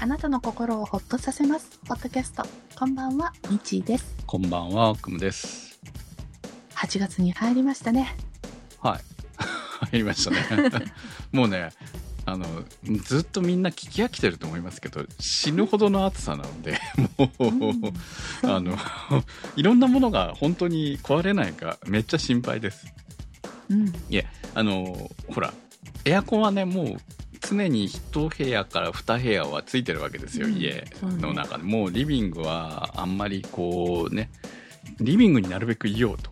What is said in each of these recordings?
あなたの心をほっとさせます。ポッドキャスト。こんばんは、みちーです。こんばんは、くむです。8月に入りましたね。はい。入りましたね。もうね、あの、ずっとみんな聞き飽きてると思いますけど、死ぬほどの暑さなので、もう、うんあの、いろんなものが本当に壊れないか、めっちゃ心配です。うん。あの、ほら、エアコンはね、もう、常に1部屋から2部屋はついてるわけですよ、うん。家の中で。もうリビングはあんまりこうね、リビングになるべくいようと。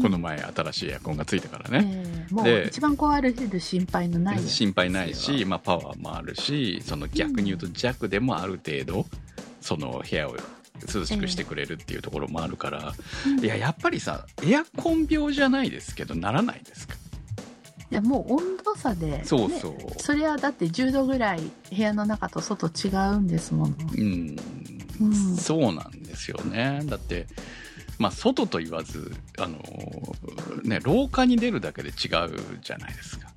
この前新しいエアコンがついてからね。えーもうで一番壊れる心配のない心配ないし、まあ、パワーもあるしその逆に言うと弱でもある程度その部屋を涼しくしてくれるっていうところもあるから、うん。いややっぱりさエアコン病じゃないですけどならないですか？いやもう温度差で、ねそうそう、それはだって10度ぐらい部屋の中と外違うんですもの。うん、うん。そうなんですよね。だってまあ外と言わずあのね廊下に出るだけで違うじゃないですか。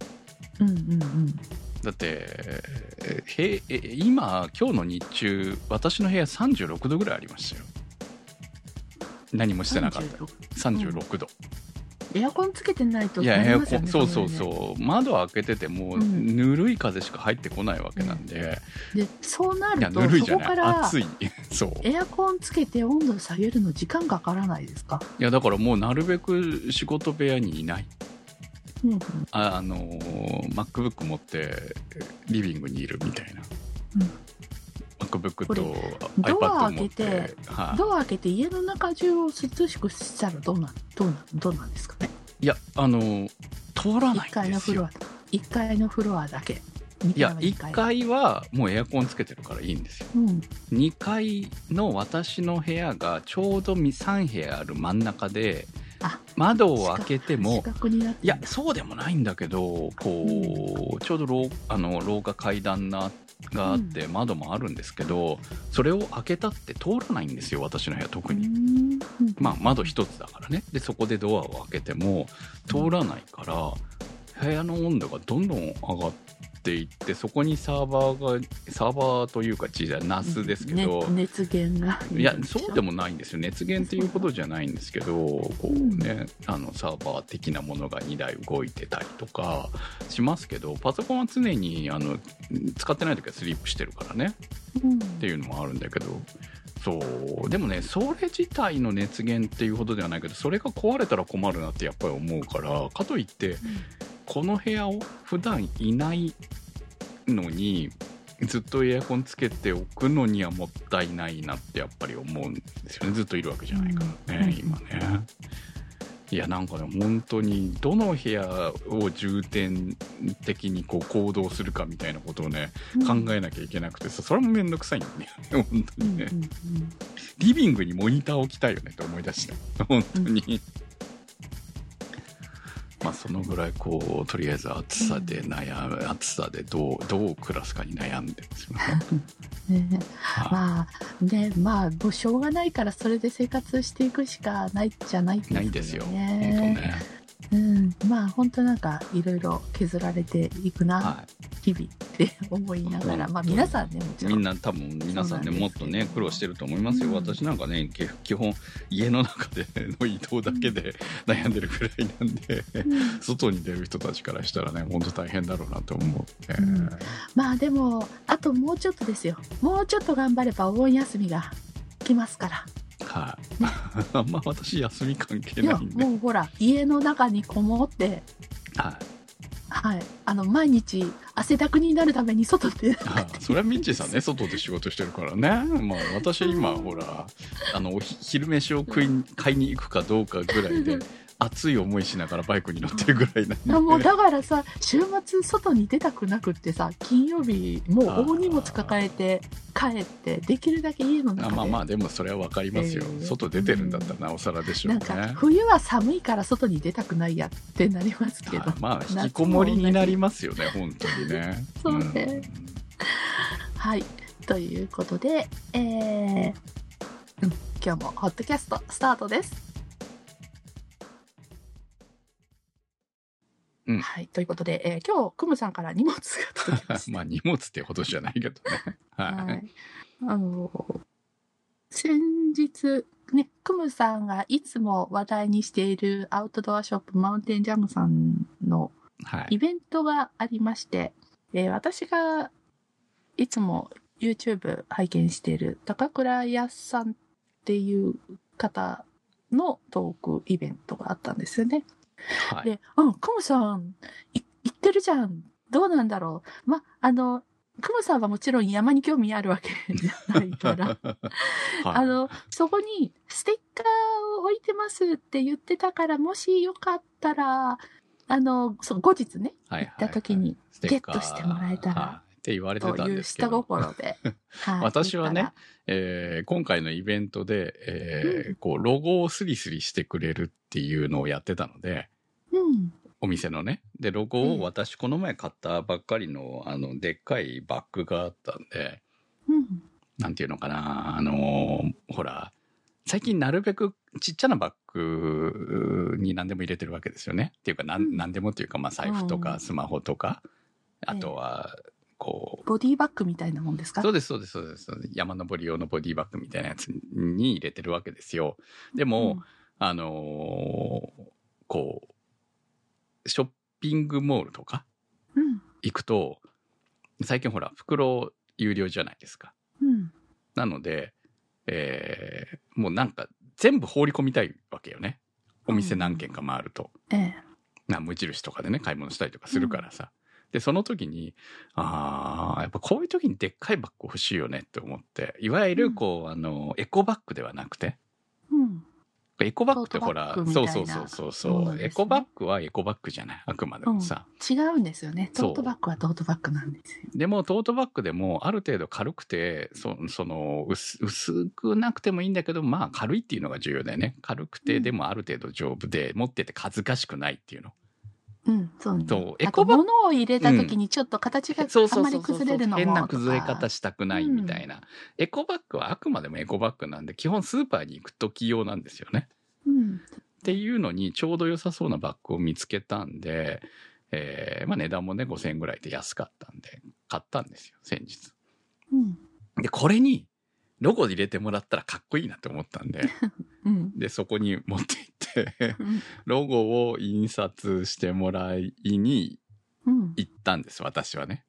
うんうんうん。だってえへえ今今日の日中私の部屋36度ぐらいありましたよ。何もしてなかった。36 36度、エアコンつけてないといやエアなりますよねコンそうそうう。そう窓開けててもうん。ぬるい風しか入ってこないわけなんで、でそうなるとぬるいじゃない。そこから暑い。そう。エアコンつけて温度下げるの時間かからないですか、いやだからもうなるべく仕事部屋にいない。うんうん。ああのー MacBook 持ってリビングにいるみたいな、MacBook ことれ iPad ドア持って開けてはい。ドア開けて家の中中を涼しくしたらどうなんどうなんどうなんですかね？いやあのー通らない1階んですよ。のフロア1階のフロアだけ。いや2 1階はもうエアコンつけてるからいいんですよ。うん。2階の私の部屋がちょうど3部屋ある真ん中であ窓を開けてもいやそうでもないんだけどこう、ちょうど廊あの廊下階段ながあって窓もあるんですけど、それを開けたって通らないんですよ私の部屋特に。にまあ窓一つだからね。でそこでドアを開けても通らないから部屋の温度がどんどん上がっていってそこにサーバーがサーバーというか小さいナスですけど、ね熱源が。いやそうでももないんですよ。熱源っていうほどじゃないんですけどこうねあのサーバー的なものが2台動いてたりとかしますけどパソコンは常にあの使ってない時はスリープしてるからね。うん。っていうのもあるんだけど。そう。でもねそれ自体の熱源っていうほどではないけどそれが壊れたら困るなってやっぱり思うからかといってこの部屋を普段いないのにずっとエアコンつけておくのにはもったいないなってやっぱり思うんですよね。ずっといるわけじゃないからね、うん。今ね。いやなんかね本当にどの部屋を重点的にこう行動するかみたいなことをね、考えなきゃいけなくてさそれもめんどくさいんだよね。本当にね、うんうんうん。リビングにモニター置きたいよねと思い出した。本当に、まあそのぐらいこうとりあえず暑さで悩む、暑さでどうどう暮らすかに悩んでますよね。ね。はい。まあねまあもうしょうがないからそれで生活していくしかないじゃないですよね。ないですよ。本当ねうん、まあ本当なんかいろいろ削られていくな、は日々って思いながらまあ皆さんねもちい、ろん。みんな多分皆さんねもっとね苦労してると思いますよ、うん私なんかねけ基本家の中での移動だけで 悩んでるくらいなんで、うん。外に出る人たちからしたらね本当大変だろうなと思って、うん。まあでもあともうちょっとですよ。もうちょっと頑張ればお盆休みが来ますからはい、あんま私休み関係いやないんで、もうほら家の中にこもって。はい、はい。あの毎日汗だくになるために外で。あそれはミッチーさんね外で仕事してるからね。まあ私今ほらあのおひ昼飯を食いに買いに行くかどうかぐらいで熱い思いしながらバイクに乗ってるぐらいなんで、あもうだからさ週末外に出たくなくってさ金曜日もう大荷物抱えて帰ってできるだけ家の中であまあまあでもそれは分かりますよ、えー。外出てるんだったらなおさらでしょうね。なんか冬は寒いから外に出たくないやってなりますけど。はいまあ引きこもりになりますよね本当にね。そうね。はい。ということでえーうん、今日もホットキャストスタートですうんはい。ということで、えー今日、クムさんから荷物が届きました。まあ荷物ってほどじゃないけどね。はい。はい。あの、先日、ね、クムさんがいつも話題にしているアウトドアショップマウンテンジャムさんのはい。イベントがありまして、えー私がいつも YouTube 拝見している高倉康さんっていう方のトークイベントがあったんですよね。はい。で、うん、クムさん、い行ってるじゃん。どうなんだろう。ま、あの、クムさんはもちろん山に興味あるわけじゃないから、はいあの、そこにステッカーを置いてますって言ってたから、もしよかったら、あの、そう後日ね、はい行った時にゲットしてもらえたらはいって言われてたんというですけ下ど。心で。はい 私はねえー今回のイベントで、えーうんこう、ロゴをスリスリしてくれるっていうのをやってたので、うん。お店のね。で、ロゴうんを私、この前買ったばっかりの、あの、でっかいバッグがあったんで、うん。なんていうのかな、あのーほら、最近なるべくちっちゃなバッグに何でも入れてるわけですよね。っていうか、なん、うん何でもっていうか、まあ、財布とかうんスマホとか、あとは、こう、ボディバッグみたいなもんですか？そうです、そうです、そうです。山登り用のボディバッグみたいなやつに入れてるわけですよ。でも、あのーこう、ショッピングモールとかうん。行くと、最近ほら、袋有料じゃないですか。うん。なので、えーもうなんか全部放り込みたいわけよね。お店何軒か回ると。ええ。な無印とかでね、買い物したりとかするからさ。で、その時に、ああ、やっぱこういう時にでっかいバッグ欲しいよねって思って、いわゆるこう、あの、エコバッグではなくて、うん。エコバッグってほら、トートバッグみたいうなそそうそうそうそう、ねエコバッグはエコバッグじゃない。あくまでもさ。違うんですよね。そうトートバッグはトートバッグなんですよ。でもトートバッグでもある程度軽くてそその薄薄くなくてもいいんだけどまあ軽いっていうのが重要だよね軽くてうんでもある程度丈夫で持ってて恥ずかしくないっていうの、うん、そうね。そうエコバッグ物を入れた時にちょっと形がそうあんそうそう崩れるのも変な崩れ方したくないみたいな、エコバッグはあくまでもエコバッグなんで基本スーパーに行く時用なんですよねうん。っていうのにちょうど良さそうなバッグを見つけたんで、えーまあ値段もね5000円ぐらいで安かったんで買ったんですよ先日うん。でこれにロゴ入れてもらったらかっこいいなって思ったんで うん。でそこに持って行ってうん。ロゴを印刷してもらいにうん。行ったんです私はね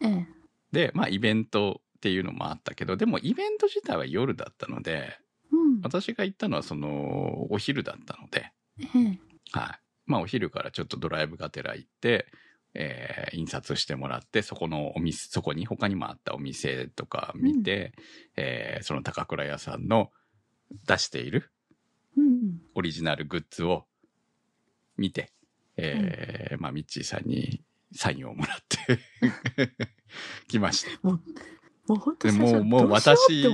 ええ。でまあイベントっていうのもあったけどでもイベント自体は夜だったのでうん。私が行ったのはそのお昼だったのでええ。はい。まあお昼からちょっとドライブがてら行って、えー印刷してもらって、そこのお店、そこに他にもあったお店とか見て、えーその高倉屋さんの出しているうん。オリジナルグッズを見て、えーまあミッチーさんにサインをもらって 来ました。もう、もう本当もう、もう私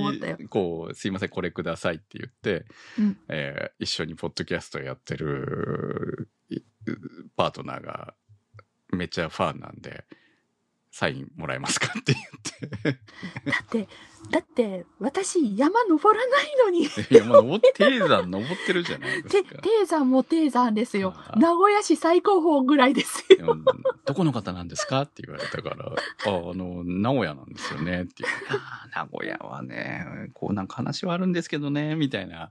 こう、すいません、これくださいって言って、うんえー一緒にポッドキャストやってるいパートナーがめっちゃファンなんで、サインもらえますかって言って。だって、だって、私、山登らないのに。いや、まあ、登って、低山登ってるじゃないです て、か。低山も低山ですよ名古屋市最高峰ぐらいですよ。うんどこの方なんですかって言われたから、あ、あの、名古屋なんですよねって。あー名古屋はね、こうなんか話はあるんですけどね、みたいな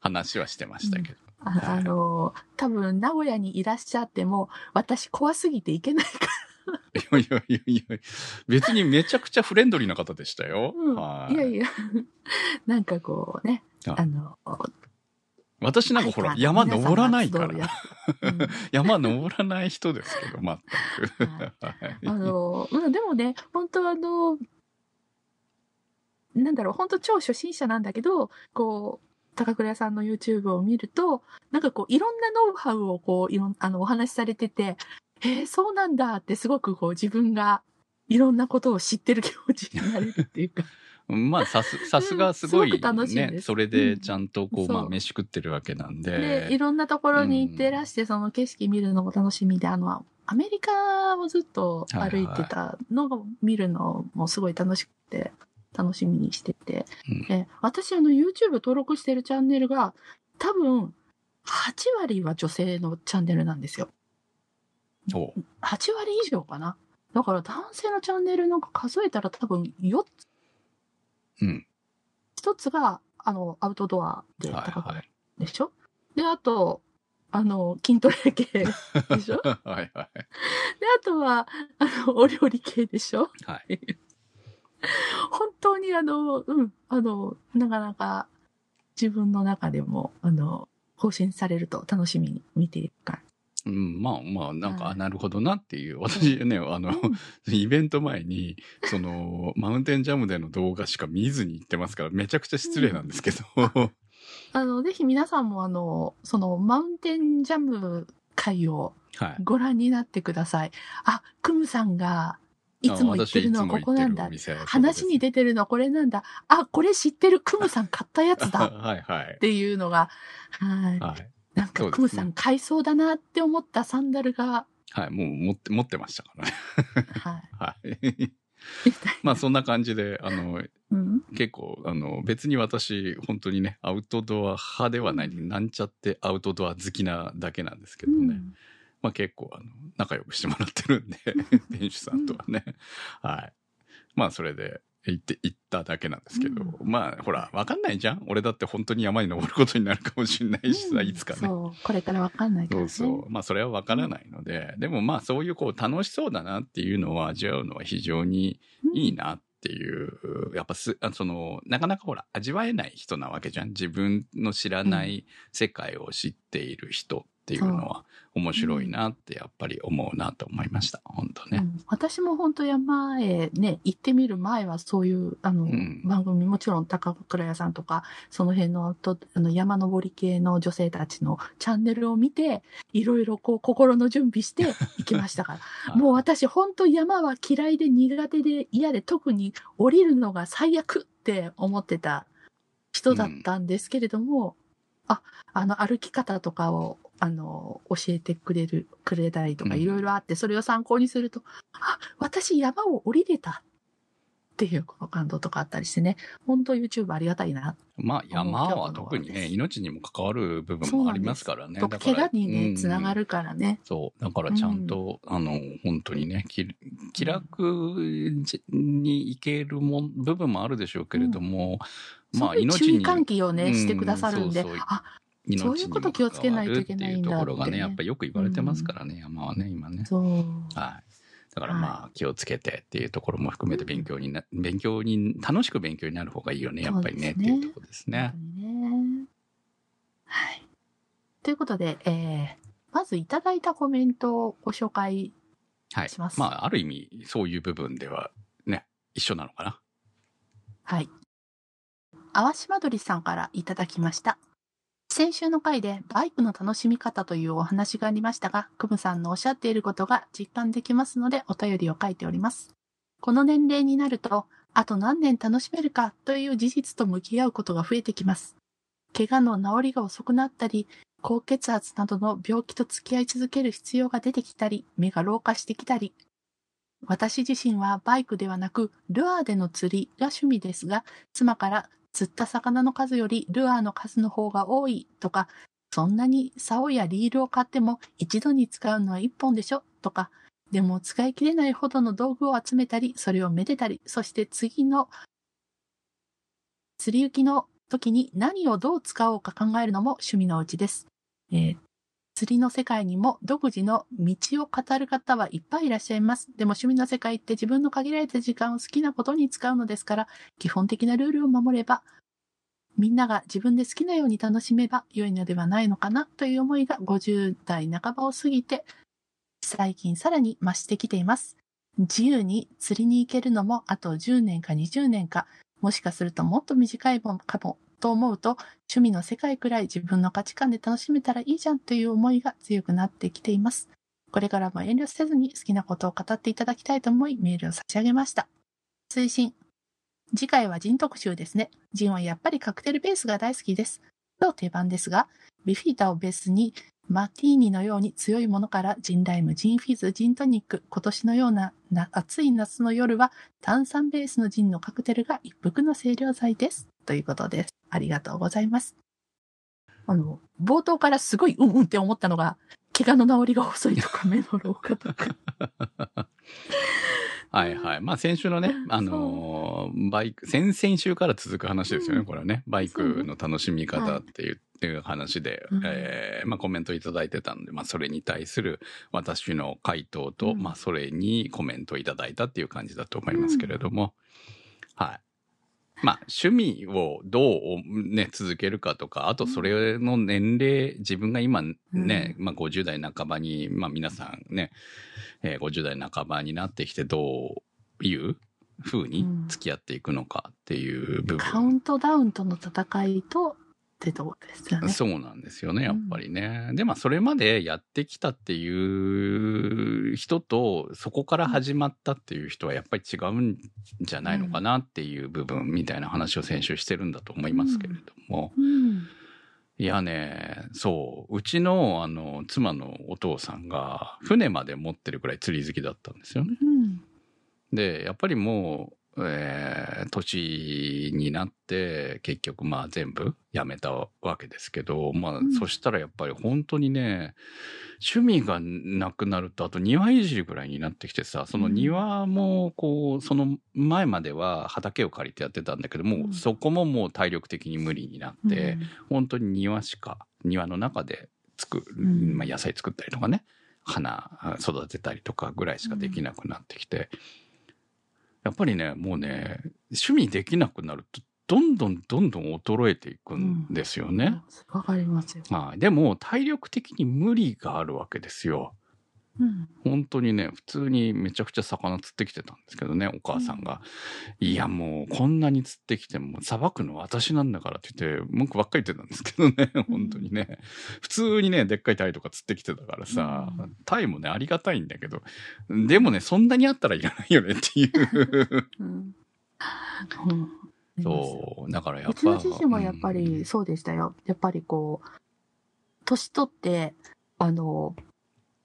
話はしてましたけど。あはい。あの、多分、名古屋にいらっしゃっても、私怖すぎて行けないから。いやいやいやいや、別にめちゃくちゃフレンドリーな方でしたよ。うん。はい。やいや、なんかこうね、ああの、私なんかほら、山登らないから。うん。山登らない人ですけど、全く。はい。あの、うんでもね、本当あの、なんだろう、本当超初心者なんだけど、こう、高倉屋さんの YouTube を見ると、なんかこう、いろんなノウハウをこう、いろん、あの、お話しされてて、えー、そうなんだってすごくこう、自分がいろんなことを知ってる気持ちになれるっていうか。まあ、さす、さすがすごいすごく楽しいでね、す。それでちゃんとこう、うんまあ、飯食ってるわけなんで、いで。ろんなところに行ってらして、その景色見るのも楽しみで、あの、アメリカをずっと歩いてたのを見るのもすごい楽しくて、楽しみにしてて。うんで私、あの、YouTube 登録してるチャンネルが、多分、8割は女性のチャンネルなんですよ。おう8割以上かな。だから男性のチャンネルなんか数えたら多分4つ。うん。1つが、あの、アウトドアではい高くはい。でしょ？で、あと、あの、筋トレ系でしょ？で、はいはい。あとは、あの、お料理系でしょ？はい。本当にあの、うん、あの、なかなか自分の中でも、あの、更新されると楽しみに見ていく感うん、まあまあ、なんか、はいあなるほどなっていう。私ね、あの、じ。イベント前に、その、マウンテンジャムでの動画しか見ずに行ってますから、めちゃくちゃ失礼なんですけど。あの、ぜひ皆さんもあの、その、マウンテンジャム会をはい。ご覧になってください。あ、クムさんが、いつも言ってるのはここなんだ。話に出出てるのこれなんだ。あ、これ知ってるクムさん買ったやつだ。っ はいはい。ていうのが、はい。はい。なんかクムさん買いそうだなって思ったサンダルが、はい。もう持って、持ってましたからね。はい。はい。まあそんな感じで、あの、うん？結構、あの、別に私、本当にね、アウトドア派ではない、なんちゃってアウトドア好きなだけなんですけどね。うんまあ結構、あの、仲良くしてもらってるんで、店主さんとはね。はい。まあそれで、行って、行っただけなんですけど、うまあほら、わかんないじゃん俺だって本当に山に登ることになるかもしれないしさ、うんいつかね。そう、これからわかんないからね。そうそう。まあそれはわからないので、でもまあそういうこう楽しそうだなっていうのを味わうのは非常にいいなっていう、やっぱす、あその、なかなかほら、味わえない人なわけじゃん。自分の知らない世界を知っている人っていうのは面白いなってやっぱり思うなと思いました。本当ね。うん私も本当山へね、行ってみる前はそういう、あの、ん番組、もちろん高倉屋さんとか、その辺のアウトあの山登り系の女性たちのチャンネルを見て、いろいろこう心の準備して行きましたから。は いもう私本当山は嫌いで苦手で嫌で特に降りるのが最悪って思ってた人だったんですけれども、あ、あの歩き方とかをあの教えてくれる、くれたりとかうん。いろいろあって、それを参考にすると、あ、私山を降りれたっていうこの感動とかあったりしてね、本当 YouTube ありがたいな。まあ山は特にね、命にも関わる部分もありますからね。だからと怪我にね、うん。つながるからね。そう。だからちゃんと、あの、本当にね、気気楽にいけるもん部分もあるでしょうけれども、まあすごい注意命に、喚起をね、うん。してくださるんで、そうそう。あ、命そういうこと気をつけないといけないんだに関わるっていうところがね、やっぱよく言われてますからね、山はね、今ね。そう。はい。だからまあ気をつけてっていうところも含めて勉強にな、勉強に、楽しく勉強になる方がいいよね、やっぱりね、ねっていうところですね。ね。はい。ということで、えー、まずいただいたコメントをご紹介。はいします。まあ、ある意味、そういう部分ではね、一緒なのかな。はい。淡島鳥さんからいただきました。先週の回でバイクの楽しみ方というお話がありましたが、クムさんのおっしゃっていることが実感できますのでお便りを書いております。この年齢になると、あと何年楽しめるかという事実と向き合うことが増えてきます。怪我の治りが遅くなったり、高血圧などの病気と付き合い続ける必要が出てきたり、目が老化してきたり、私自身はバイクではなく、ルアーでの釣りが趣味ですが、妻から釣った魚の数よりルアーの数の方が多いとか、そんなに竿やリールを買っても一度に使うのは一本でしょ？とか、でも使い切れないほどの道具を集めたり、それをめでたり、そして次の釣り行きの時に何をどう使おうか考えるのも趣味のうちです。えー釣りの世界にも独自の道を語る方はいっぱいいらっしゃいます。でも趣味の世界って自分の限られた時間を好きなことに使うのですから、基本的なルールを守れば、みんなが自分で好きなように楽しめば良いのではないのかなという思いが50代半ばを過ぎて、最近さらに増してきています。自由に釣りに行けるのもあと10年か20年か、もしかするともっと短いもんかもと思うと、趣味の世界くらい自分の価値観で楽しめたらいいじゃんという思いが強くなってきています。これからも遠慮せずに好きなことを語っていただきたいと思いメールを差し上げました。推進。次回はジン特集ですね。ジンはやっぱりカクテルベースが大好きです。と定番ですが、ビフィータをベースにマティーニのように強いものからジンライム、ジンフィズ、ジントニック、今年のような暑い夏の夜は炭酸ベースのジンのカクテルが一服の清涼剤です。ということです。ありがとうございます。あの、冒頭からすごいうんうんって思ったのが、怪我の治りが遅いとか、目の老化とか。はいはい。まあ先週のね、あのーバイク、先々週から続く話ですよね、うん。これはね。バイクの楽しみ方っていう、っていう話で、うん。えーまあコメントいただいてたんで、まあそれに対する私の回答と、うん。まあそれにコメントいただいたっていう感じだと思いますけれども、はい。まあ趣味をどうね、続けるかとか、あとそれの年齢、自分が今ね、まあ50代半ばに、まあ皆さんね、えー50代半ばになってきてどういう風に付き合っていくのかっていう部カウ分。ントダウンとの戦いと、ってとこですよね。そうなんですよね、やっぱりね。で、まあ、それまでやってきたっていう人と、そこから始まったっていう人はやっぱり違うんじゃないのかなっていう部分みたいな話を先週してるんだと思いますけれども。うん。いやね、そう、うちの、あの、妻のお父さんが、船まで持ってるくらい釣り好きだったんですよね。うん。で、やっぱりもう、えー、年になって、結局まあ全部やめたわけですけど、まあ、ん。そしたらやっぱり本当にね、趣味がなくなると、あと庭いじりぐらいになってきてさ、その庭もこう、その前までは畑を借りてやってたんだけども、うん。そこももう体力的に無理になって、本当に庭しか、庭の中で作る、うん。まあ、野菜作ったりとかね、花育てたりとかぐらいしかできなくなってきて、やっぱりね、もうね、趣味できなくなると、どんどんどんどん衰えていくんですよね。わかりますよ。はい。でも、体力的に無理があるわけですよ。うん。本当にね、普通にめちゃくちゃ魚釣ってきてたんですけどね、お母さんが。いや、もう、こんなに釣ってきても、さばくの私なんだからって言って、文句ばっかり言ってたんですけどね、本当にね。普通にね、でっかいタイとか釣ってきてたからさ、うんタイもね、ありがたいんだけど、でもね、そんなにあったらいらないよねっていう。うん。うんそう、だからやっぱ。うちの父もやっぱうんりそうでしたよ。やっぱりこう、年取って、あの、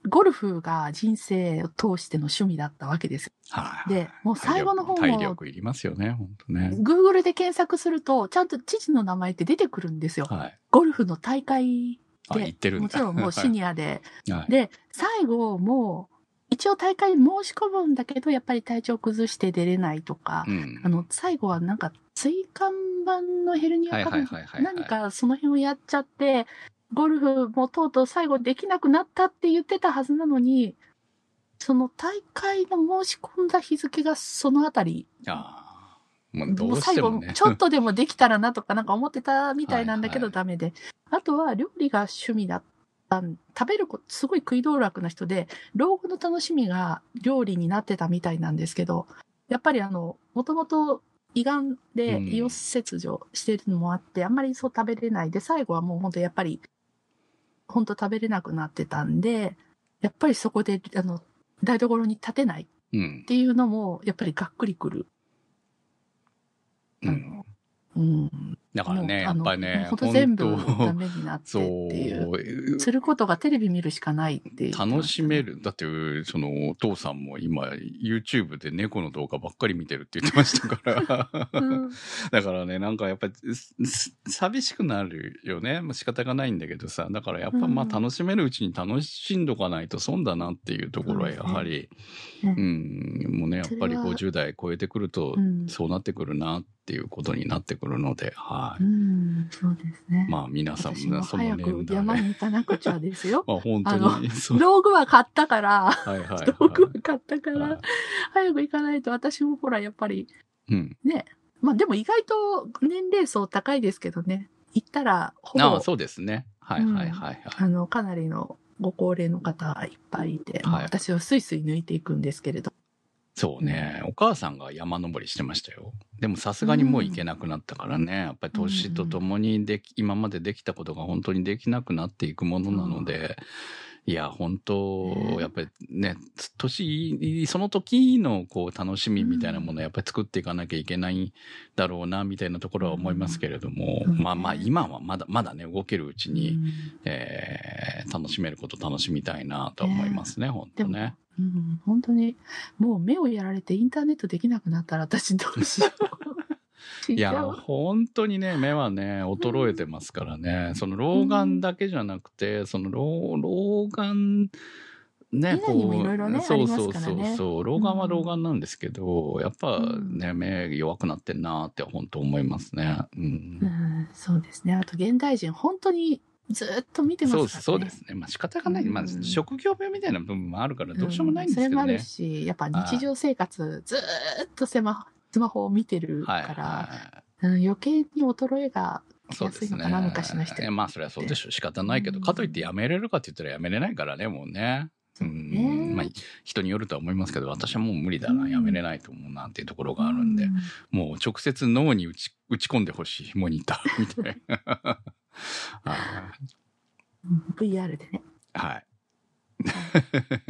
ゴルフが人生を通しての趣味だったわけですよ。はい。で、もう最後の方体力体も、力いりますよね、本当ね。Google で検索すると、ちゃんと父の名前って出てくるんですよ。はい。ゴルフの大会あ、で言ってる。もちろんもうシニアで。はい。で、最後もう、一応大会に申し込むんだけど、やっぱり体調崩して出れないとか、うんあの、最後はなんか、椎間板のヘルニアか何かその辺をやっちゃって、ゴルフもとうとう最後できなくなったって言ってたはずなのに、その大会の申し込んだ日付がそのあたり、ああ。もうどもう最後うしてもね。ちょっとでもできたらなとかなんか思ってたみたいなんだけはいはいどダメで。あとは料理が趣味だったん、食べること、すごい食い道楽な人で、老後の楽しみが料理になってたみたいなんですけど、やっぱりあの、もともと胃がんでうん胃を切除してるのもあって、あんまりそう食べれないで、最後はもう本当やっぱり、本当食べれなくなってたんで、やっぱりそこで、あの、台所に立てないっうん。ていうのも、やっぱりがっくりくる。うん。うん。だからね、やっぱりね、本当全部ダメになってってそいう。う。することがテレビ見るしかないっていう。楽しめ。る。だって、その、お父さんも今、YouTube で猫の動画ばっかり見てるって言ってましたから。うん。だからね、なんかやっぱり、寂しくなるよね。まあ仕方がないんだけどさ。だからやっぱまあうん楽しめるうちに楽しんどかないと損だなっていうところはやはり、そううですん、もうね、やっぱりそれは50代超えてくるとう、ん。そうなってくるなっていうことになってくるので、はい。うん、そうですね。まあ皆さん私ももその早く年代。山に行かなくちゃですよ。まあ本あ当に。道具は買ったから、はいはい、はい。道具は買ったかはいら、早く行かないと私もほら、やっぱりうん。ね。まあでも意外と年齢層高いですけどね。行ったら、ほぼ、ああ、そうですね。はいはいはいはい。あの、かなりのご高齢の方いっぱいいて、はいまあ私はスイスイ抜いていくんですけれど。そうね、お母さんが山登りしてましたよ。でもさすがにもう行けなくなったからね、やっぱり年とともにでき、今までできたことが本当にできなくなっていくものなので、いや、本当、ね。やっぱりね、年、その時のこう楽しみみたいなものをやっぱり作っていかなきゃいけないだろうな、みたいなところは思いますけれども、うん。まあまあ今はまだ、まだね、動けるうちに、うん。えー楽しめること楽しみたいなと思いますね、本当でもね。うん、本当に、もう目をやられてインターネットできなくなったら私どうしよ いや、本当にね、目はね、衰えてますからね。その老眼だけじゃなくて、その老、老眼、ね、以外にもいろいろねそうそうそうそう、老眼は老眼なんですけど、やっぱね、目弱くなってんなって本当思いますね。うんう。ん、そうですね。あと現代人、本当にずっと見てますからね。そうです、ね。まあ仕方がない。まあうん職業病みたいな部分もあるからどうしようもないんですけどねそれもある。し、やっぱ日常生活ずーっとスマスマホを見てるかはいら、はうん、余計に衰えがい。来やすいのかな、昔の人えまあそれはそうでしょう。仕方ないけど、うんかといってやめれるかって言ったらやめれないからね、もうね。うんねまあ人によるとは思いますけど、私はもう無理だな、うんやめれないと思うなっていうところがあるんで、うもう直接脳に打ち打ち込んでほしい、モニターみたいな。VR でね。い。はい。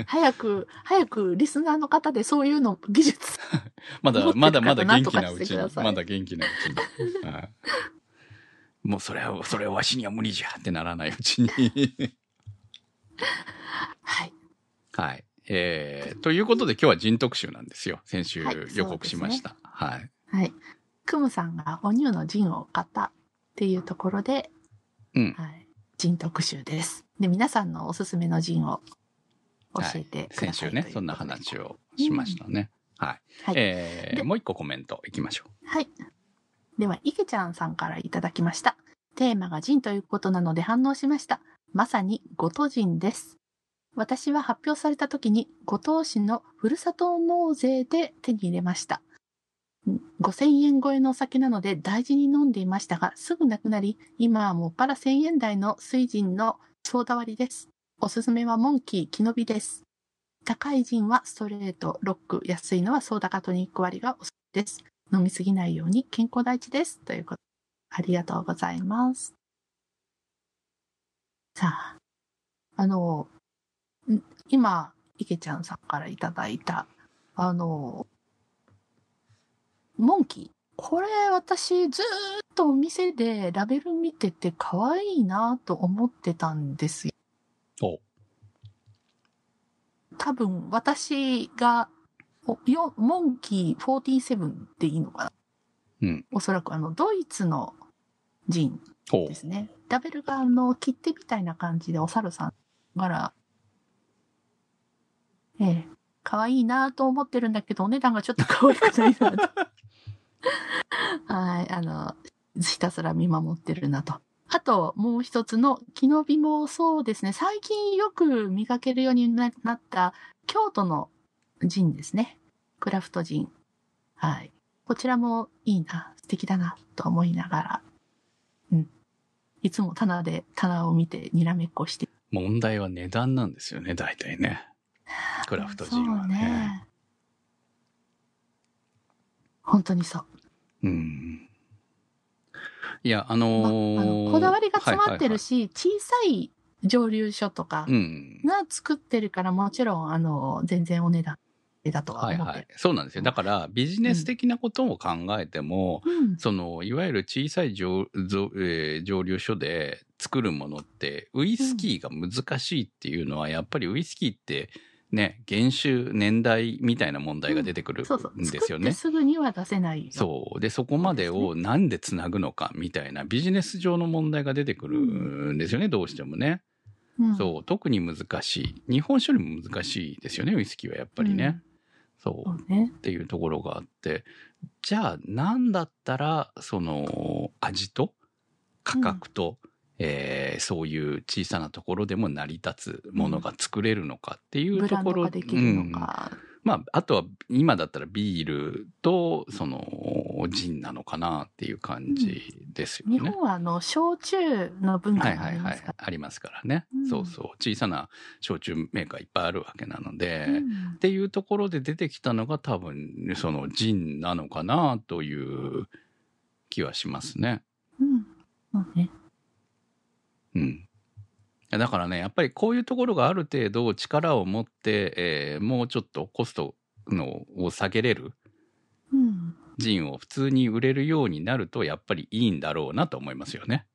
早く、早くリスナーの方でそういうの技術。まだ、まだまだ方元気なうちにまだ元気なうちに。はいもうそれは、それはわしには無理じゃってならないうちに。はい。はい。えー、ということで今日は人特集なんですよ。先週はい予告しました。はい。はい。クムさんがお乳のジンを買ったっていうところで、うん。はい。ジン特集です。で、皆さんのおすすめのジンを教えてください、先週ね、そんな話をしましたね。はい。はい。でえー、もう一個コメントいきましょはい。では、池ちゃんさんからいただきました。テーマが人ということなので反応しました。まさにごと人です。私は発表された時にご当市のふるさと納税で手に入れました。5000円超えのお酒なので大事に飲んでいましたが、すぐなくなり、今はもっぱら1000円台の水人のソーダ割りです。おすすめはモンキー、木の実です。高いジンはストレート、ロック、安いのはソーダカトニック割りがおすすめです。飲みすぎないように健康第一です。ということ。ありがとうございます。さあ、あの、ん今、池ちゃんさんからいただいた、あの、モンキー？これ私ずーっとお店でラベル見てて可愛いなと思ってたんですよ。お多分私が、およモンキー47っていいのかな？うん。おそらくあの、ドイツのジンですね。ラベルがあの、切手みたいな感じでお猿さん柄。ええ、可愛いなと思ってるんだけど、お値段がちょっと可愛くないなと。はい、あの、ひたすら見守ってるなと。あと、もう一つの、木の実もそうですね。最近よく見かけるようにななった、京都のジンですね。クラフトジン。はい。こちらもいいな、素敵だな、と思いながら、うん。いつも棚で、棚を見て、にらめっこして。問題は値段なんですよね、大体ね。クラフトジンはそうね。ね。本当にそう。うん。いや、あのまあーのこだわりが詰まってるし。し、小さい蒸留所とかうん。が作ってるから、もちろん、あの、全然お値段だとは思ってる。はいはい。そうなんですよ。だから、ビジネス的なことを考えても、うん。その、いわゆる小さい蒸蒸,、えー蒸留所で作るものって、ウイスキーが難しいっていうのは、やっぱりウイスキーって、ね、原種、年代みたいな問題が出てくるそうそう。んですよね。作ってすぐには出せないよ。そう。で、そこまでをなんでつなぐのかみたいなビジネス上の問題が出てくるんですよね、どうしてもね。うん。そう。特に難しい。日本酒よりも難しいですよね、ウイスキーはやっぱりね。そう。そうね。っていうところがあって、じゃあなんだったら、その味と価格と、えーそういう小さなところでも成り立つものが作れるのかっていうところ化できるのか。まあ、あとは今だったらビールとそのジンなのかなっていう感じですよ日ね。本はあの、焼酎の文化があはいはいはいりますから。。ありますからね、うんそうそう。小さな焼酎メーカーいっぱいあるわけなので、うんっていうところで出てきたのが多分そのジンなのかなという気はしますね。うん。そうね。うん。だからね、やっぱりこういうところがある程度力を持って、えーもうちょっとコストのを下げれるうん。ジンを普通に売れるようになるとやっぱりいいんだろうなと思いますよね。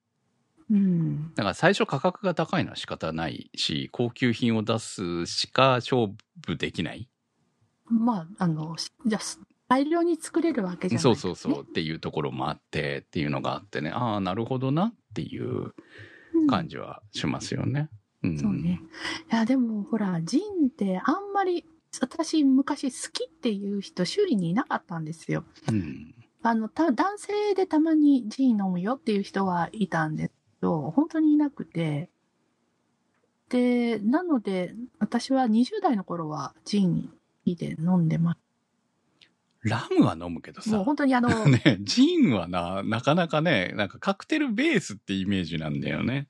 うん。だから最初価格が高いのは仕方ないし、高級品を出すしか勝負できない。まあ、あの、じゃあ、大量に作れるわけじゃない、そうそうそうっていうところもあってっていうのがあってねああなるほどなっていううん感じはしますよね。うん、そうね。いや、でもほら、ジンってあんまり、私昔好きっていう人周囲にいなかったんですよ。うん。あの、た、男性でたまにジン飲むよっていう人はいたんですけど、本当にいなくて。で、なので、私は20代の頃はジンで飲んでまラムは飲むけどす。もうさ。本当にあの、ね、ジンはな、なかなかね、なんかカクテルベースってイメージなんだよね。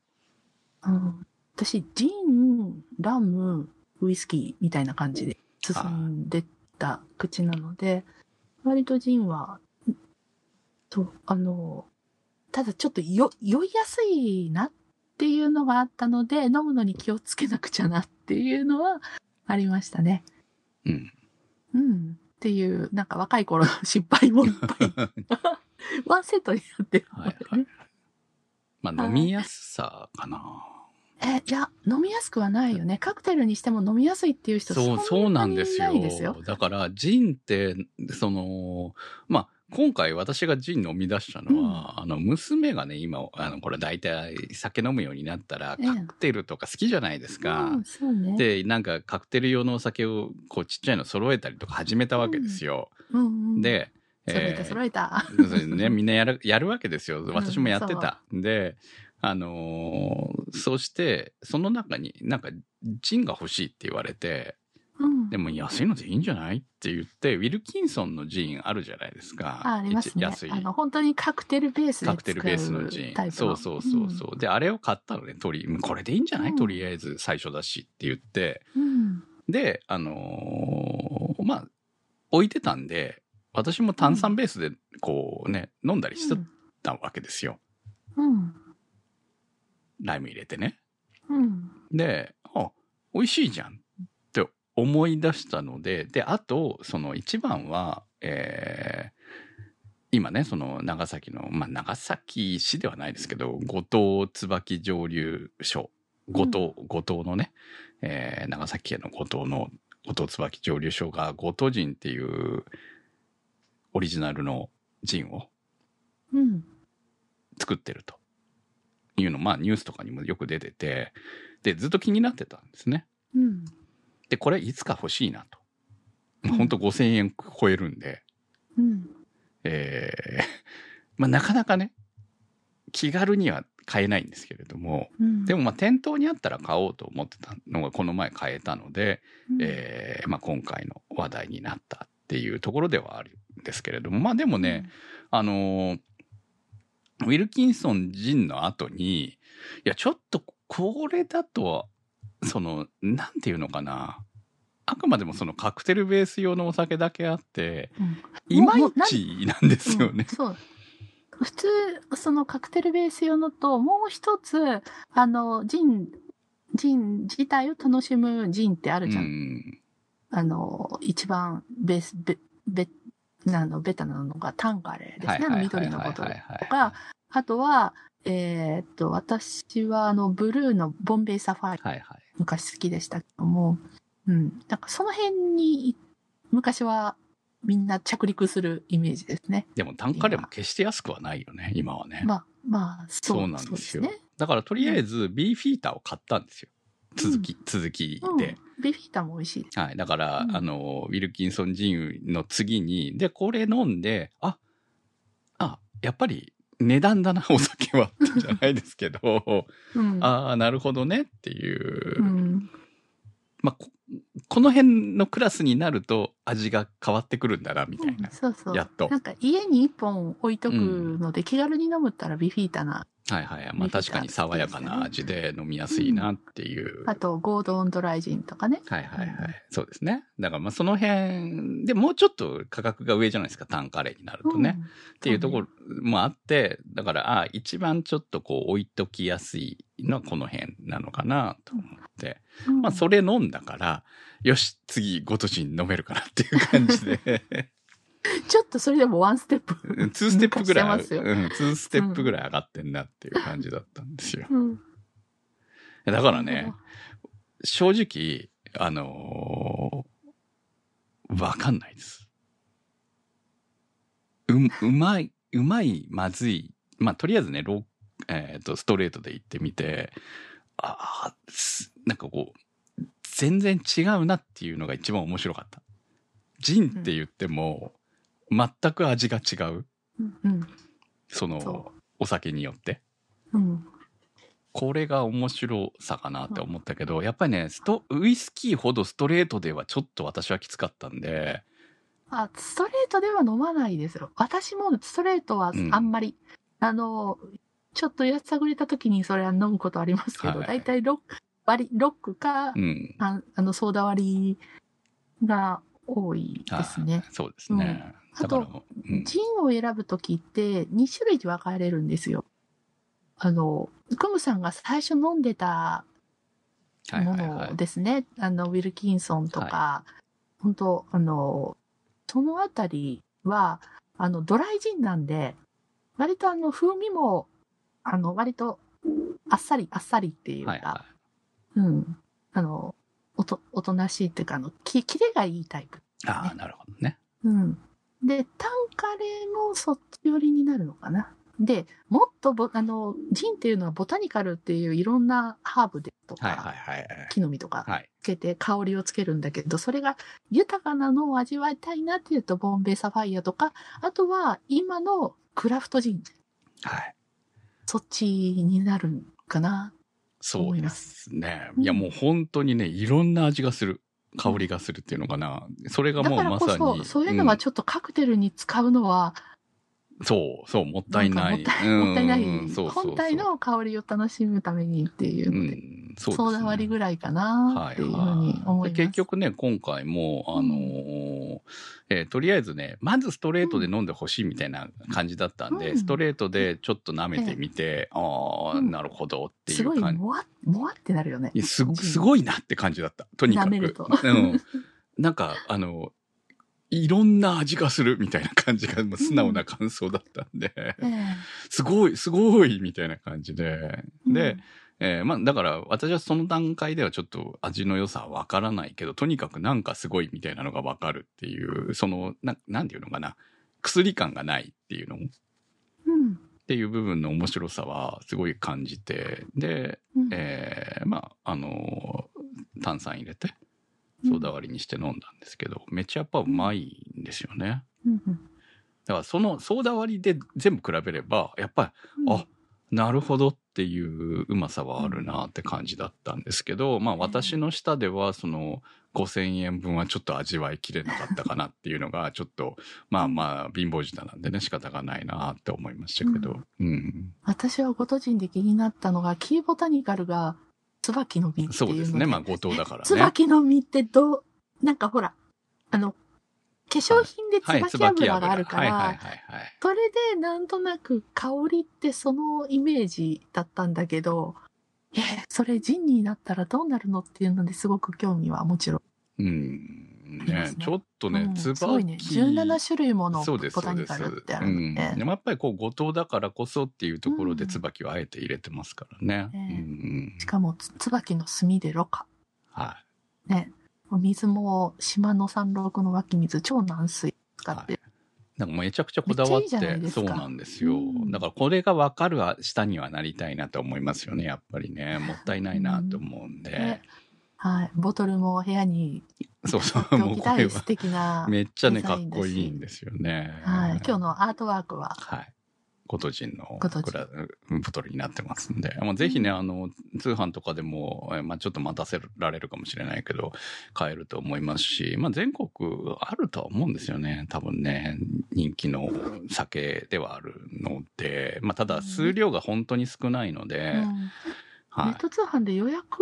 うん、私、ジン、ラム、ウイスキーみたいな感じで進んでった口なので、割とジンは、そう、あの、ただちょっとよ、酔いやすいなっていうのがあったので、飲むのに気をつけなくちゃなっていうのはありましたね。うん。うん。っていう、なんか若い頃の失敗もいっぱい、ワンセットになってるのでね。はいはいまあ飲みやすさかな。え、いや、飲みやすくはないよね。カクテルにしても飲みやすいっていう人そう、そうなんですよ。ないですよ。だから、ジンって、その、まあ、今回私がジン飲み出したのは、あの、娘がね、今、あの、これ大体酒飲むようになったら、ええカクテルとか好きじゃないですか。うん、そうね。で、なんかカクテル用のお酒を、こう、ちっちゃいの揃えたりとか始めたわけですよ。うんうん、で、揃えた揃えた。そうですね、みんなやる、やるわけですよ。私もやってた。で、あのーそして、その中になんか、ジンが欲しいって言われて、うん。でも安いのでいいんじゃないって言って、ウィルキンソンのジンあるじゃないですか。あ、ありますね。安いあの、本当にカクテルベースでカクテルベースのジン。タイプのそうそうそうそう。で、あれを買ったのね、とり、これでいいんじゃない、うんとりあえず最初だしって言って。うん。で、あのーまあ、置いてたんで、私も炭酸ベースでこうね、飲んだりしてたわけですよ。うん。ライム入れてね。うん。で、あ、美味しいじゃん思い出したので、で、あと、その一番は、えー今ね、その長崎の、まあ、長崎市ではないですけど、後藤椿蒸留所、後藤、後藤のね、えー長崎県の後藤の後藤椿蒸留所が、後藤ジンっていうオリジナルのジンを作ってるというの、まあニュースとかにもよく出てて、で、ずっと気になってたんですね。うん。で、これいつか欲しいなと。うんほんと5000円超えるんで、うん。えー まあなかなかね、気軽には買えないんですけれども、うん。でもまあ店頭にあったら買おうと思ってたのがこの前買えたので、うん、えーまあ今回の話題になったっていうところではあるんですけれども、まあでもね、あのーウィルキンソンジンの後に、いや、ちょっとこれだと、その、なんていうのかな。あくまでもそのカクテルベース用のお酒だけあって、うん、いまいちなんですよねうん。そう。普通、そのカクテルベース用のと、もう一つ、あの、ジン、ジン自体を楽しむジンってあるじゃん。うん。あの、一番ベース、ベ、ベ、あの、ベタなのがタンカレーですね。あの緑のボトルとか、あとは、えーっと、私はあの、ブルーのボンベイサファイアはいはい。昔好きでしたけども、うん。なんかその辺に、昔はみんな着陸するイメージですね。でも単価でも決して安くはないよね、今はね。まあ、まあ、そうなんですよそうね。だからとりあえず B フィーターを買ったんですよ。続き、続きうん。で。ビフィータも美味しいです。はい。だから、うんあの、ウィルキンソンジンの次に、で、これ飲んで、あ、あ、やっぱり値段だな、お酒は、じゃないですけど、うん。ああ、なるほどねっていう。うん。まあこ、この辺のクラスになると味が変わってくるんだな、みたいな。そうそう。やっとなんか家に一本置いとくので、気軽に飲むったらビフィータな。はいはい。まあ確かに爽やかな味で飲みやすいなっていう。あと、ゴードンドライジンとかね。はいはいはい。そうですね。だからまあその辺、でもうちょっと価格が上じゃないですか、単価レーになるとね。っていうところもあって、だから、あ一番ちょっとこう置いときやすいのはこの辺なのかなと思って。うん。まあそれ飲んだから、よし、次、ごとしに飲めるかなっていう感じで、ちょっとそれでもワンステップ。2ステップぐらい、うん、2ステップぐらい上がってんなっていう感じだったんですよ。うん。だからね、正直、あのーわかんないです。う、うまい、うまい、まずい。まあ、とりあえずね、ロえっ、と、ストレートで行ってみて、ああ、すなんかこう、全然違うなっていうのが一番面白かった。ジンって言っても、全く味が違う。うん。そのそ、お酒によって。うん。これが面白さかなって思ったけど、やっぱりね、スト、ウイスキーほどストレートではちょっと私はきつかったんで、あ、ストレートでは飲まないですよ。私もストレートはうんあんまり、あの、ちょっとやさぐれた時にそれは飲むことありますけど、はいだいたいロック、割り、ロックか、うん。ああの、ソーダ割りが多いですねはい。そうですね。あと、うんジンを選ぶときって2種類に分かれるんですよ。あの、クムさんが最初飲んでたもはいはいはいのですね。あの、ウィルキンソンとか、本当あの、そのあたりは、あの、ドライジンなんで、割とあの、風味も、あの、割と、あっさり、あっさりっていうか、はいはうん。あの、おと、おとなしいっていうか、あの、き、キレがいいタイプ。い。ああ、なるほどね。うん。で、タンカレーもそっち寄りになるのかな？で、もっとぼ、あの、ジンっていうのはボタニカルっていういろんなハーブでとか、はいはいはいはい。木の実とかはい。つけて香りをつけるんだけど、それが豊かなのを味わいたいなっていうと、ボンベイサファイアとか、あとは今のクラフトジン、はい。そっちになるんかな？そうですね。うんいやもう本当にね、いろんな味がする。香りがするっていうのかな。それがもうだからこまさに。そ、そういうのはちょっとカクテルに使うのは、うんそう、そう、もったいない。もったいもったいない、うんそうそうそう。本体の香りを楽しむためにっていう。うので、ん、そうですね。ソーダ割りぐらいかなっていうふうに思います。で結局ね、今回も、あのーえーとりあえずね、まずストレートで飲んでほしいみたいな感じだったんで、うん。ストレートでちょっと舐めてみて、ああ、うん。なるほどっていすごい、う感じ。もわ、もわってなるよね。すごすごいなって感じだった。とにかく。舐めると。うん。なんか、あの、いろんな味がするみたいな感じが、素直な感想だったんで、ええすごい、すごいみたいな感じで。で、えーまあ、だから私はその段階ではちょっと味の良さはわからないけど、とにかくなんかすごいみたいなのがわかるっていう、その、な、なんていうのかな、薬感がないっていうの。っうん。ていう部分の面白さはすごい感じて、で、うん。えーまあ、あのー炭酸入れて、ソーダ割りにして飲んだんですけど、めっちゃやっぱうまいんですよね。だからそのソーダ割りで全部比べれば、やっぱり、うんあ、なるほどっていううまさはあるなって感じだったんですけど、まあ私の舌ではその5000円分はちょっと味わいきれなかったかなっていうのがちょっと、まあまあ貧乏舌なんでね仕方がないなって思いましたけど。うん。私はごと人で気になったのが、キーボタニカルが椿の実っていうのそうですね。まあ後藤だからね。椿の実ってどう、なんかほら、あの、化粧品ではい、椿油があるから。それでなんとなく香りってそのイメージだったんだけど、えーそれジンになったらどうなるのっていうのですごく興味はもちろん。うん。ねねちょっとね、うん椿。すごいね。17種類ものそうですボタニカルってあるので。うん、でもやっぱりこう後藤だからこそっていうところでうん椿をあえて入れてますからね。しかもつ椿の炭でろ過。はね。お水も島の山麓の湧き水、超軟水使ってい。なんかめちゃくちゃこだわっめっちゃいいそうなんですよ。うんだからこれが分かる下にはなりたいなと思いますよね、やっぱりね。もったいないなと思うんでね。はい。ボトルも部屋にそうそう、もうこれはたい素敵な。めっちゃね、かっこいいんですよね。はい。今日のアートワークは、はい。ごと人のごと人グラボトルになってますんで、もうぜひね、あの、通販とかでも、えまあちょっと待たせられるかもしれないけど、買えると思いますし、まあ全国あるとは思うんですよね。多分ね、人気の酒ではあるので、まあただ数量が本当に少ないので、うんネはい。ット通販で予約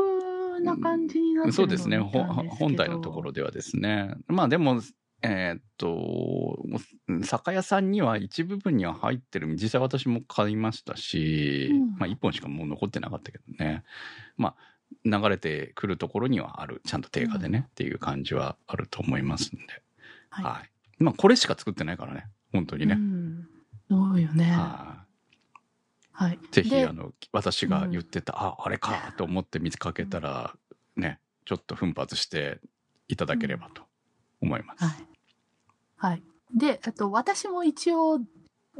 な感じになってるのそうですね。本体のところではですね。まあでも、えーっと、酒屋さんには一部分には入ってる、実際私も買いましたし、うんまあ一本しかもう残ってなかったけどね。まあ、流れてくるところにはある。ちゃんと定価でね、っていう感じはあると思いますんで。はいはい。まあこれしか作ってないからね。本当にね。うん。そうよね。ははい。い。ぜひ、であの、私が言ってた、あ、あれかと思って見つかけたら、ね、ちょっと奮発していただければと思います。はい。はい。で、あと私も一応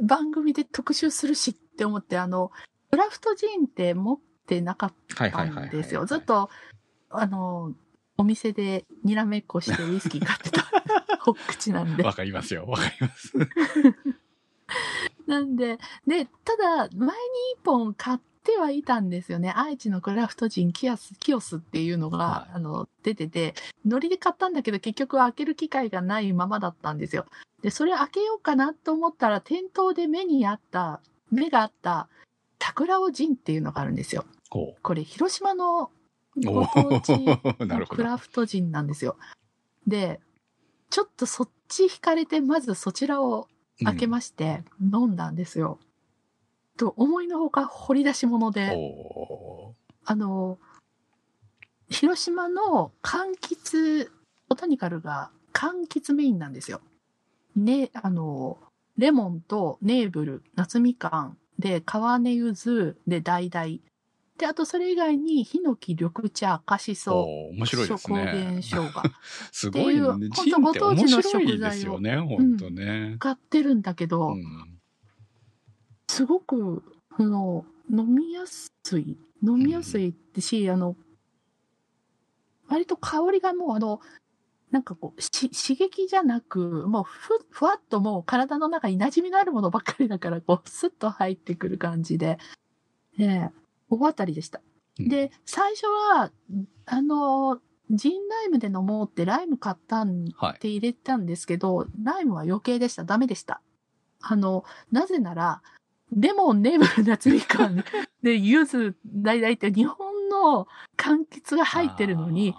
番組で特集するしって思って、あの、クラフトジンって持ってなかっはいた。んですよ。ずっと、あの、お店でにらめっこしてウイスキー買ってた ほっ口なんで。わかりますよ。わかります。なんで、で、ただ、前に一本買ってはいたんですよね。愛知のクラフトジンキアス、キオスっていうのが、はいあの、出てて、ノリで買ったんだけど、結局開ける機会がないままだったんですよ。で、それ開けようかなと思ったら、店頭で目にあった、目があった、桜尾ジンっていうのがあるんですよ。ここれ、広島のう。ご当地お なるほど。クラフトジンなんですよ。で、ちょっとそっち惹かれて、まずそちらを開けまして、飲んだんですよ。と、思いのほか掘り出し物うんで、おあの、広島の柑橘、ボタニカルが柑橘メインなんですよ。ね、あの、レモンとネーブル、夏みかん、で、川根柚子、で、橙。で、あとそれ以外に、ヒノキ、緑茶、赤しーそ、面白いです高原ね。生姜。すごいね。本当ご当地の食材をすよね。本当ね。使ってるんだけど、うんすごく、あの、飲みやすい。飲みやすいってし、あの、割と香りがもうあの、なんかこう、し刺激じゃなく、もうふ、ふわっともう体の中に馴染みのあるものばっかりだから、こう、スッと入ってくる感じで、ええ大当たりでした。うんで、最初は、あの、ジンライムで飲もうってライム買ったんはい。って入れたんですけど、ライムは余計でした。ダメでした。あの、なぜなら、レモン、ネブル、夏みかん、で、柚子、橙って日本の柑橘が入ってるのに。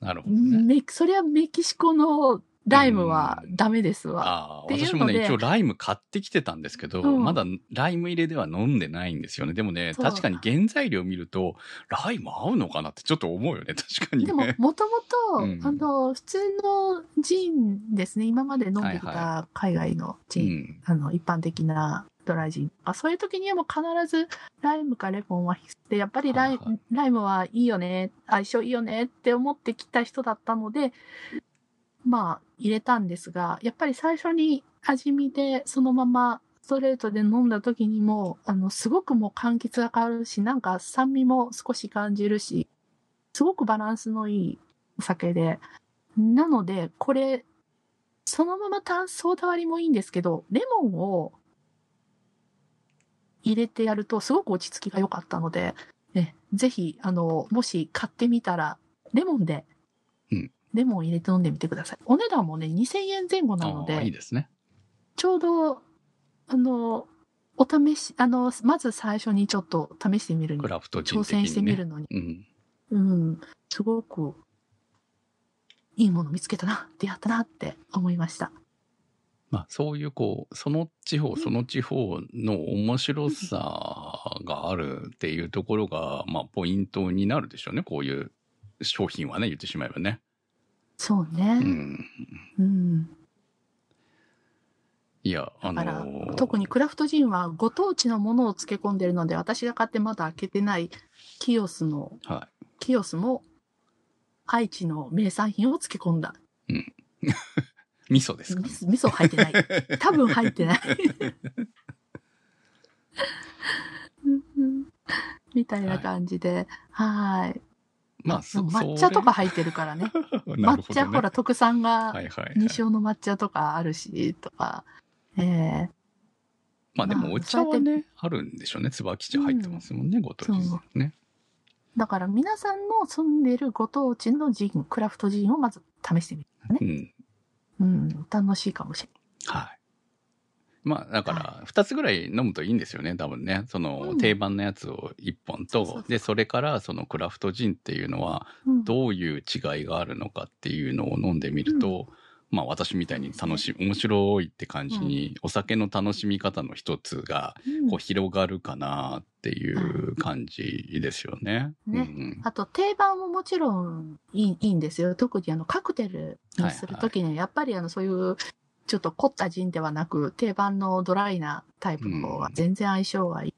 なるほどね。メそれはメキシコのライムはダメですわ。あ私もね、一応ライム買ってきてたんですけど、うんまだライム入れでは飲んでないんですよね。でもね、確かに原材料見ると、ライム合うのかなってちょっと思うよね、確かにでもね。、もともと、うんあの、普通のジンですね。今まで飲んできはいた海外のジン、うん。あの、一般的なドライジン。あそういう時にはもう必ずライムかレモンは必須で、やっぱりライ,、はいはいライムはいいよね、相性いいよねって思ってきた人だったので、まあ、入れたんですが、やっぱり最初に味見でそのままストレートで飲んだ時にも、あの、すごくもう柑橘が変わるし、なんか酸味も少し感じるし、すごくバランスのいいお酒で、なので、これ、そのまま炭ソーダ割りもいいんですけど、レモンを入れてやるとすごく落ち着きが良かったので、ね、ぜひ、あの、もし買ってみたら、レモンで、レモン入れて飲んでみてください。お値段もね、2000円前後なのああいいで、ですね。ちょうど、あの、お試し、あの、まず最初にちょっと試してみるにク、ラフトジン挑。戦してみるのに、うん。うん、すごく、いいもの見つけたな、出会ったなって思いました。まあ、そういう、こう、その地方、その地方の面白さがあるっていうところが、まあ、ポイントになるでしょうね。こういう商品はね、言ってしまえばね。そうね。うん。うん。いや、あだから、のー特にクラフトジンはご当地のものを漬け込んでるので、私が買ってまだ開けてないキヨスの、はキヨスも愛知の名産品を漬け込んだ。い。味噌ですか、味噌味噌入ってない。多分入ってない。う ん みたいな感じで、はい。まあ、そ抹茶とか入ってるからね。そ れなる抹茶、ほら、特産が。西尾の抹茶とかあるし、とか。ええまあでまあもお茶はね、あるんでしょうね。椿茶入ってますもんね、ご当地ね。だから皆さんの住んでるご当地のジン、クラフトジンをまず試してみる。うん。うん、楽しいかもしれはい。まあ、だから、二つぐらい飲むといいんですよね、多分ね。その、うん。定番のやつを一本とで、それから、そのクラフトジンっていうのは、どういう違いがあるのかっていうのを飲んでみると、まあ、私みたいに楽しい、面白いって感じに、お酒の楽しみ方の一つが、うん。こう、広がるかなっていう感じですよね。ね。うんあと定番ももちろんいいいいんですよ。特にあのカクテルにするときに、やっぱりあのそういうちょっと凝ったジンではなく、定番のドライなタイプの方が全然相性がいい。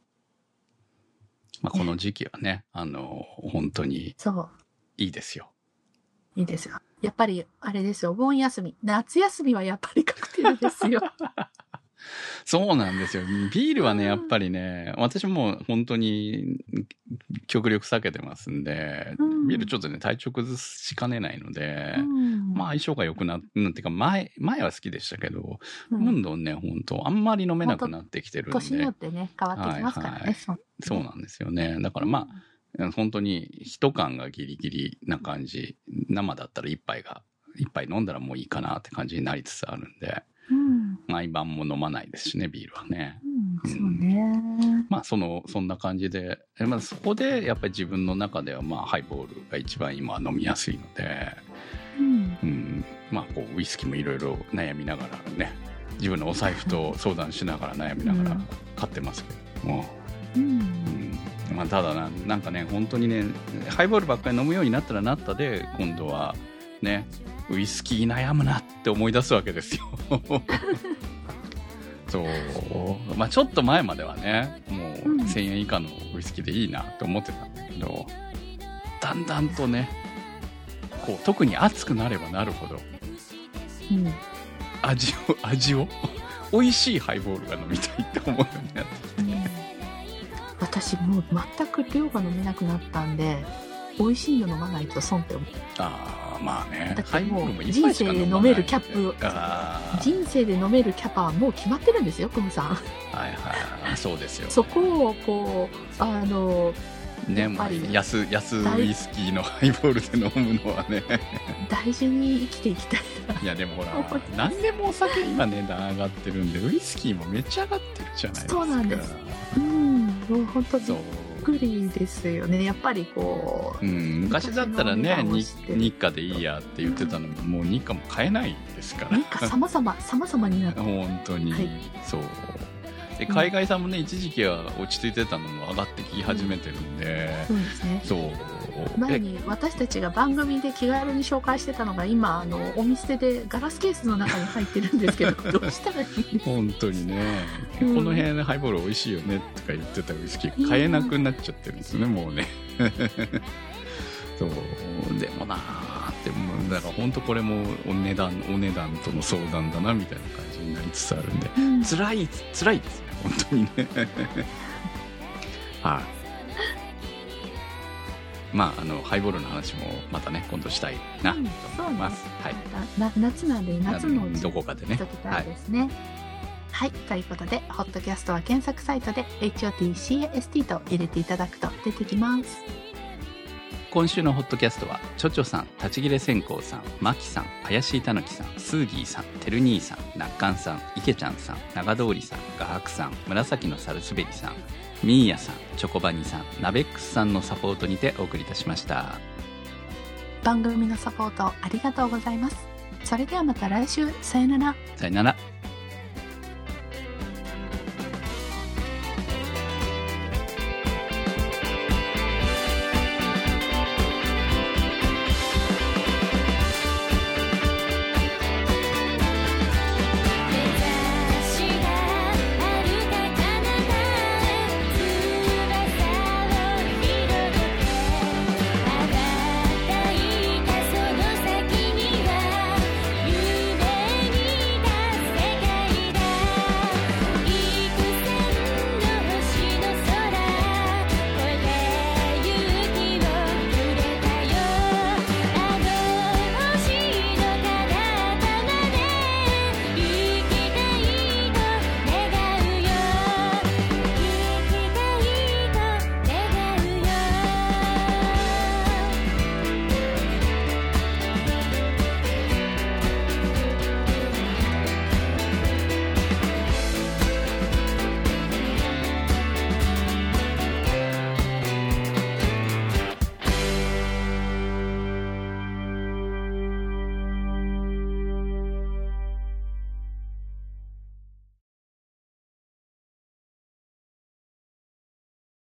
まあ、この時期はね、あの、本当にそう。いいですよ。いいですよ。やっぱり、あれですよ、お盆休み。夏休みはやっぱりカクテルですよ。そうなんですよ。ビールはね、うんやっぱりね、私も本当に極力避けてますんで、うんビールちょっとね、体調崩しかねないので、うんまあ相性が良くなって、なんていうか前、前は好きでしたけど、うんどんどんね、本当あんまり飲めなくなってきてるんで年によっ、てね、変わってきますからね。はいはいそうそうなんですよね。だからまあ、本当に一缶がギリギリな感じ、生だったら一杯が、一杯飲んだらもういいかなって感じになりつつあるんで、うん。毎晩も飲まないですしね、ビールはね。うん、そうね。まあそのそんな感じで、えまあ、そこでやっぱり自分の中ではまあハイボールが一番今飲みやすいので、うん。うん、まあこうウイスキーもいろいろ悩みながらね自分のお財布と相談しながら悩みながらうん買ってますけども、う。うんんまあ、ただななんかね本当にねハイボールばっかり飲むようになったらなったで今度はねウイスキー悩むなって思い出すわけですよ。そう。まあちょっと前まではねもううん。1000円以下のウイスキーでいいなって思ってたんだけどだんだんとねこう特に熱くなればなるほどうん。味を味を美味しいハイボールが飲みたいって思うようになってうん。私もう全く量が飲めなくなったんで、美味しいの飲まないと損って思う。ああまあねだってハイボールも人生で飲めるキャップ人生で飲めるキャパはもう決まってるんですよ、クムさん。はいはい。そうですよ。そこを、こう、あの、ねまあやっぱり安安ウイスキーのハイボールで飲むのはね。大事に生きていきたいな。いやでもほら何でもお酒今値段上がってるんでウイスキーもめっちゃ上がってるじゃないですか。そうなんです。うん、もう本当びっそうくりですよね。やっぱりこう、うん、昔だったらね日課でいいやって言ってたのももう日課も買えないですから。なんか様々、様々になって。本当に、はい。そう。で海外産もね一時期は落ち着いてたのも上がってき始めてるんで、そうですね。そう前に私たちが番組で気軽に紹介してたのが今あのお店でガラスケースの中に入ってるんですけど どうしたらいい？本当にね、うん。この辺のハイボール美味しいよねとか言ってたウイスキー買えなくなっちゃってるんですね、もうね。そう。でもなーってだから本当これもお値段お値段との相談だなみたいな感じになりつつあるんで。うん。辛い辛いですね本当にね。はいまああのハイボールの話もまたね今度したいなとうん思います、はい。な夏なんで夏のどこかでね。ですね。はい、ということで、ホットキャストは検索サイトで HOTCAST と入れていただくと出てきます。今週のホットキャストはちょちょさん立ち切れ線香さんまきさん怪しいたぬきさんスーギーさんてる兄さんなっかんさんいけちゃんさん長通りさん画伯さん紫のサルスベリさんミーヤさんチョコバニさんナベックスさんのサポートにてお送りいたしました番組のサポートありがとうございます。それではまた来週、さよなら。さよなら